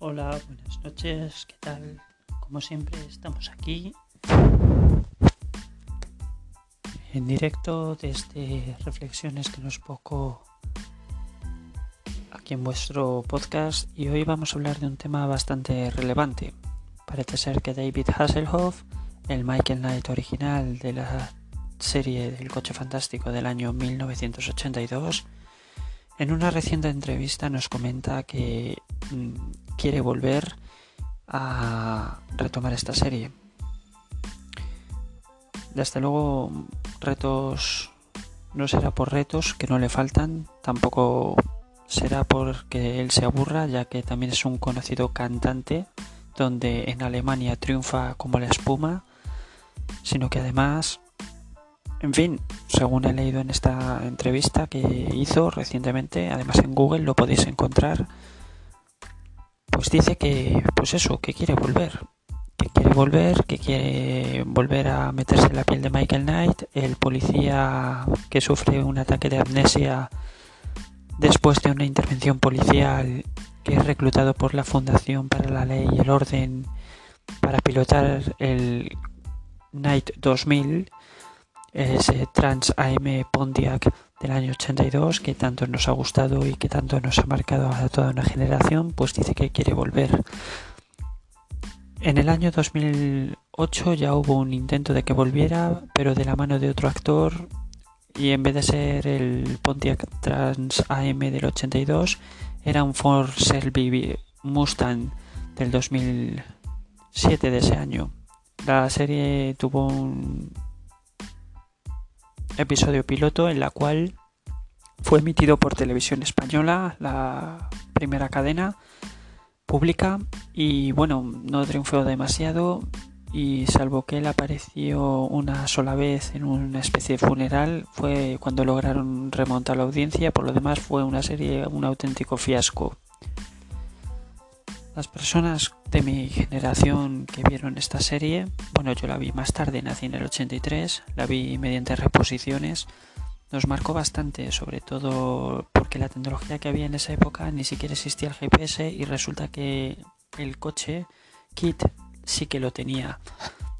Hola, buenas noches, ¿qué tal? Como siempre, estamos aquí en directo desde Reflexiones que no es poco aquí en vuestro podcast y hoy vamos a hablar de un tema bastante relevante. Parece ser que David Hasselhoff, el Michael Knight original de la serie del coche fantástico del año 1982, en una reciente entrevista nos comenta que mm, quiere volver a retomar esta serie. Desde luego, retos no será por retos que no le faltan, tampoco será porque él se aburra, ya que también es un conocido cantante, donde en Alemania triunfa como la espuma, sino que además en fin, según he leído en esta entrevista que hizo recientemente, además en Google lo podéis encontrar, pues dice que, pues eso, que quiere volver, que quiere volver, que quiere volver a meterse en la piel de Michael Knight, el policía que sufre un ataque de amnesia después de una intervención policial que es reclutado por la Fundación para la Ley y el Orden para pilotar el Knight 2000 ese Trans AM Pontiac del año 82 que tanto nos ha gustado y que tanto nos ha marcado a toda una generación, pues dice que quiere volver. En el año 2008 ya hubo un intento de que volviera, pero de la mano de otro actor y en vez de ser el Pontiac Trans AM del 82 era un Ford Shelby Mustang del 2007 de ese año. La serie tuvo un episodio piloto en la cual fue emitido por televisión española, la primera cadena pública y bueno, no triunfó demasiado y salvo que él apareció una sola vez en una especie de funeral fue cuando lograron remontar la audiencia, por lo demás fue una serie un auténtico fiasco. Las personas de mi generación que vieron esta serie, bueno, yo la vi más tarde, nací en el 83, la vi mediante reposiciones, nos marcó bastante, sobre todo porque la tecnología que había en esa época ni siquiera existía el GPS y resulta que el coche Kit sí que lo tenía.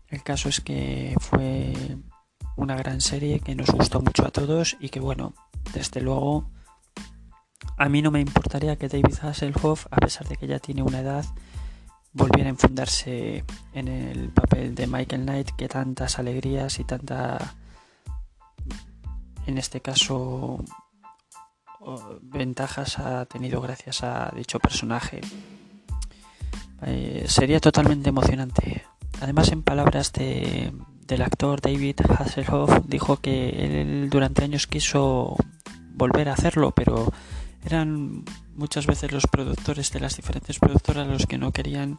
El caso es que fue una gran serie que nos gustó mucho a todos y que bueno, desde luego a mí no me importaría que David Hasselhoff, a pesar de que ya tiene una edad, volviera a enfundarse en el papel de Michael Knight que tantas alegrías y tanta, en este caso, ventajas ha tenido gracias a dicho personaje. Eh, sería totalmente emocionante. Además, en palabras de, del actor David Hasselhoff, dijo que él durante años quiso volver a hacerlo, pero eran muchas veces los productores de las diferentes productoras los que no querían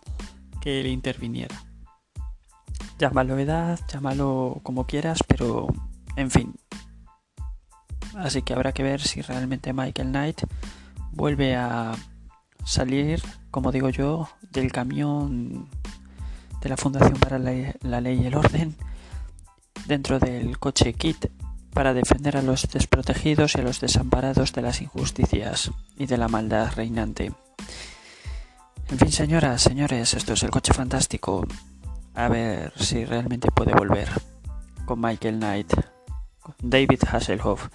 que él interviniera. Llámalo edad, llámalo como quieras, pero en fin. Así que habrá que ver si realmente Michael Knight vuelve a salir, como digo yo, del camión de la Fundación para la, Ley y el Orden dentro del coche Kit para defender a los desprotegidos y a los desamparados de las injusticias y de la maldad reinante. En fin, señoras, señores, esto es el coche fantástico. A ver si realmente puede volver con Michael Knight, David Hasselhoff.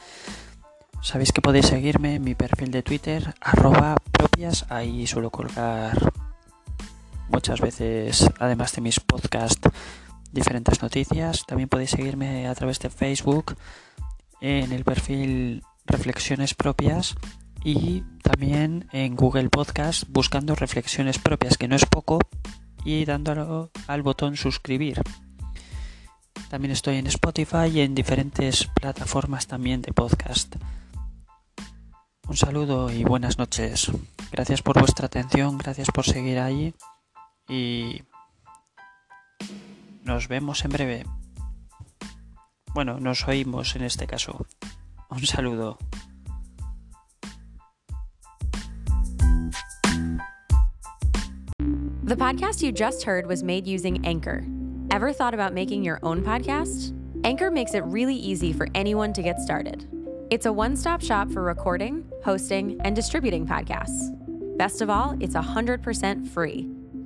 Sabéis que podéis seguirme en mi perfil de Twitter, arroba propias, ahí suelo colgar muchas veces, además de mis podcasts, diferentes noticias. También podéis seguirme a través de Facebook en el perfil Reflexiones Propias y también en Google Podcast buscando reflexiones propias, que no es poco, y dándolo al botón suscribir. También estoy en Spotify y en diferentes plataformas también de podcast. Un saludo y buenas noches. Gracias por vuestra atención, gracias por seguir ahí y nos vemos en breve. Bueno, nos oímos en este caso. Un saludo. The podcast you just heard was made using Anchor. Ever thought about making your own podcast? Anchor makes it really easy for anyone to get started. It's a one stop shop for recording, hosting, and distributing podcasts. Best of all, it's 100% free.